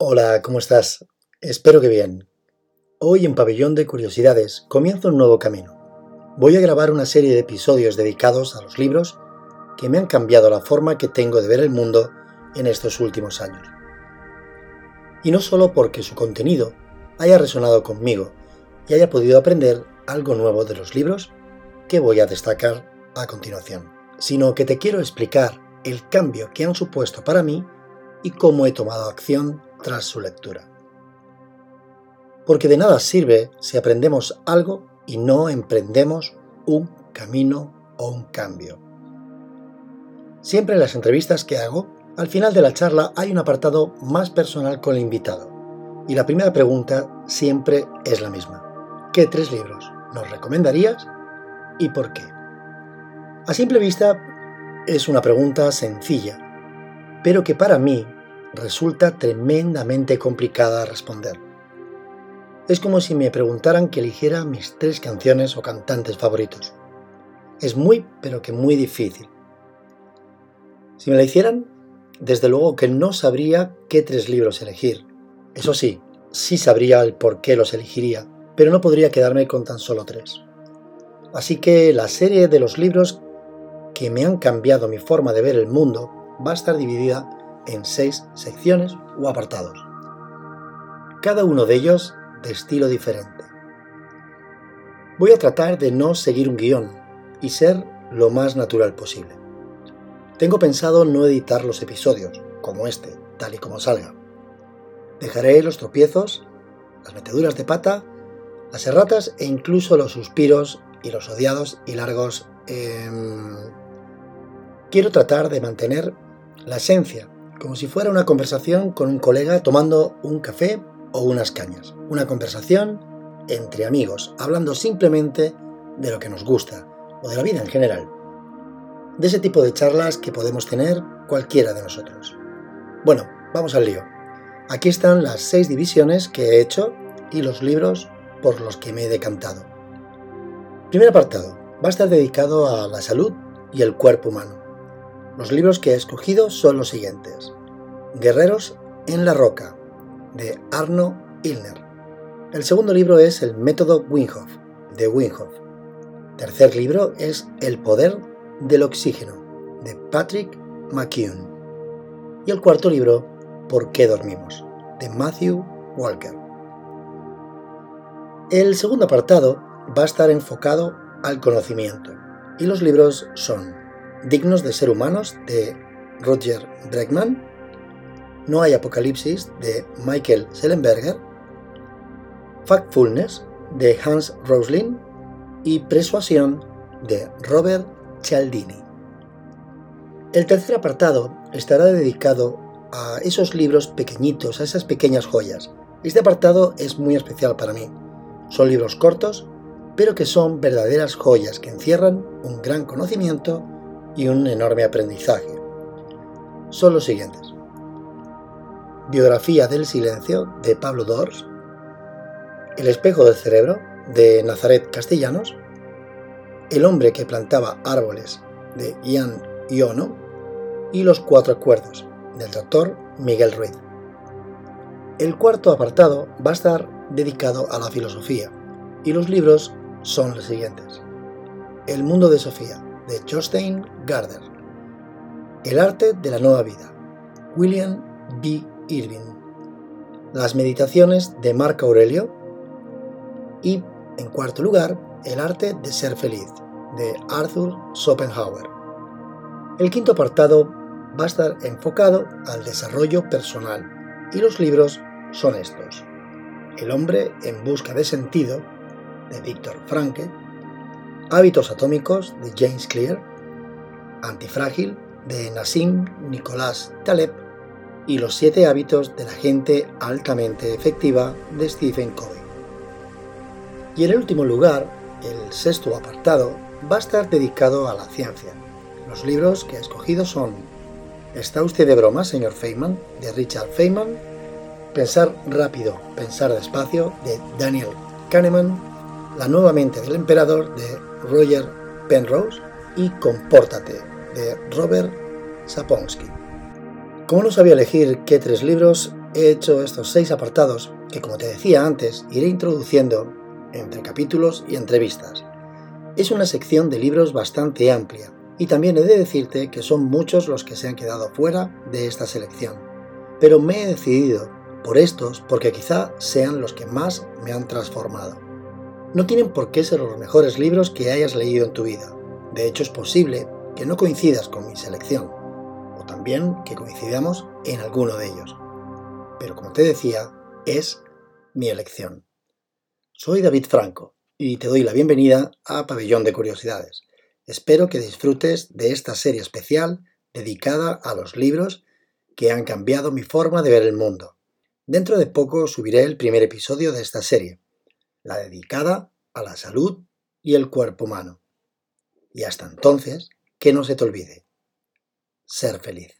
Hola, ¿cómo estás? Espero que bien. Hoy en Pabellón de Curiosidades comienzo un nuevo camino. Voy a grabar una serie de episodios dedicados a los libros que me han cambiado la forma que tengo de ver el mundo en estos últimos años. Y no solo porque su contenido haya resonado conmigo y haya podido aprender algo nuevo de los libros que voy a destacar a continuación, sino que te quiero explicar el cambio que han supuesto para mí y cómo he tomado acción tras su lectura. Porque de nada sirve si aprendemos algo y no emprendemos un camino o un cambio. Siempre en las entrevistas que hago, al final de la charla hay un apartado más personal con el invitado. Y la primera pregunta siempre es la misma. ¿Qué tres libros nos recomendarías y por qué? A simple vista es una pregunta sencilla, pero que para mí resulta tremendamente complicada de responder. Es como si me preguntaran que eligiera mis tres canciones o cantantes favoritos. Es muy, pero que muy difícil. Si me la hicieran, desde luego que no sabría qué tres libros elegir. Eso sí, sí sabría el por qué los elegiría, pero no podría quedarme con tan solo tres. Así que la serie de los libros que me han cambiado mi forma de ver el mundo va a estar dividida en seis secciones o apartados, cada uno de ellos de estilo diferente. Voy a tratar de no seguir un guion y ser lo más natural posible. Tengo pensado no editar los episodios, como este, tal y como salga. Dejaré los tropiezos, las meteduras de pata, las erratas e incluso los suspiros y los odiados y largos. Quiero tratar de mantener la esencia como si fuera una conversación con un colega tomando un café o unas cañas. Una conversación entre amigos, hablando simplemente de lo que nos gusta o de la vida en general. De ese tipo de charlas que podemos tener cualquiera de nosotros. Bueno, vamos al lío. Aquí están las seis divisiones que he hecho y los libros por los que me he decantado. Primer apartado. Va a estar dedicado a la salud y el cuerpo humano. Los libros que he escogido son los siguientes. Guerreros en la Roca, de Arno Ilner. El segundo libro es El método Winghoff, de Winghoff. Tercer libro es El poder del oxígeno, de Patrick McKeown. Y el cuarto libro, ¿Por qué dormimos?, de Matthew Walker. El segundo apartado va a estar enfocado al conocimiento, y los libros son Dignos de ser humanos de Roger Bregman, No hay apocalipsis de Michael Sellenberger, Factfulness de Hans Rosling y Persuasión de Robert Cialdini. El tercer apartado estará dedicado a esos libros pequeñitos, a esas pequeñas joyas. Este apartado es muy especial para mí. Son libros cortos, pero que son verdaderas joyas que encierran un gran conocimiento y un enorme aprendizaje. Son los siguientes. Biografía del silencio de Pablo Dors, El espejo del cerebro de Nazaret Castellanos, El hombre que plantaba árboles de Ian Iono y Los cuatro acuerdos del doctor Miguel Ruiz. El cuarto apartado va a estar dedicado a la filosofía y los libros son los siguientes. El mundo de Sofía, de Jostein Gardner. El arte de la nueva vida. William B. Irving. Las meditaciones de Marco Aurelio. Y, en cuarto lugar, El arte de ser feliz, de Arthur Schopenhauer. El quinto apartado va a estar enfocado al desarrollo personal y los libros son estos. El hombre en busca de sentido, de Víctor Franke, Hábitos atómicos de James Clear, Antifrágil de Nassim Nicolás Taleb y Los siete hábitos de la gente altamente efectiva de Stephen Covey. Y en el último lugar, el sexto apartado va a estar dedicado a la ciencia. Los libros que he escogido son ¿Está usted de broma, señor Feynman? de Richard Feynman, Pensar rápido, pensar despacio de Daniel Kahneman, La nueva mente del emperador de Roger Penrose y Compórtate de Robert Saponsky. Como no sabía elegir qué tres libros, he hecho estos seis apartados que, como te decía antes, iré introduciendo entre capítulos y entrevistas. Es una sección de libros bastante amplia y también he de decirte que son muchos los que se han quedado fuera de esta selección. Pero me he decidido por estos porque quizá sean los que más me han transformado. No tienen por qué ser los mejores libros que hayas leído en tu vida. De hecho es posible que no coincidas con mi selección, que coincidamos en alguno de ellos. Pero como te decía, es mi elección. Soy David Franco y te doy la bienvenida a Pabellón de Curiosidades. Espero que disfrutes de esta serie especial dedicada a los libros que han cambiado mi forma de ver el mundo. Dentro de poco subiré el primer episodio de esta serie, la dedicada a la salud y el cuerpo humano. Y hasta entonces, que no se te olvide, ser feliz.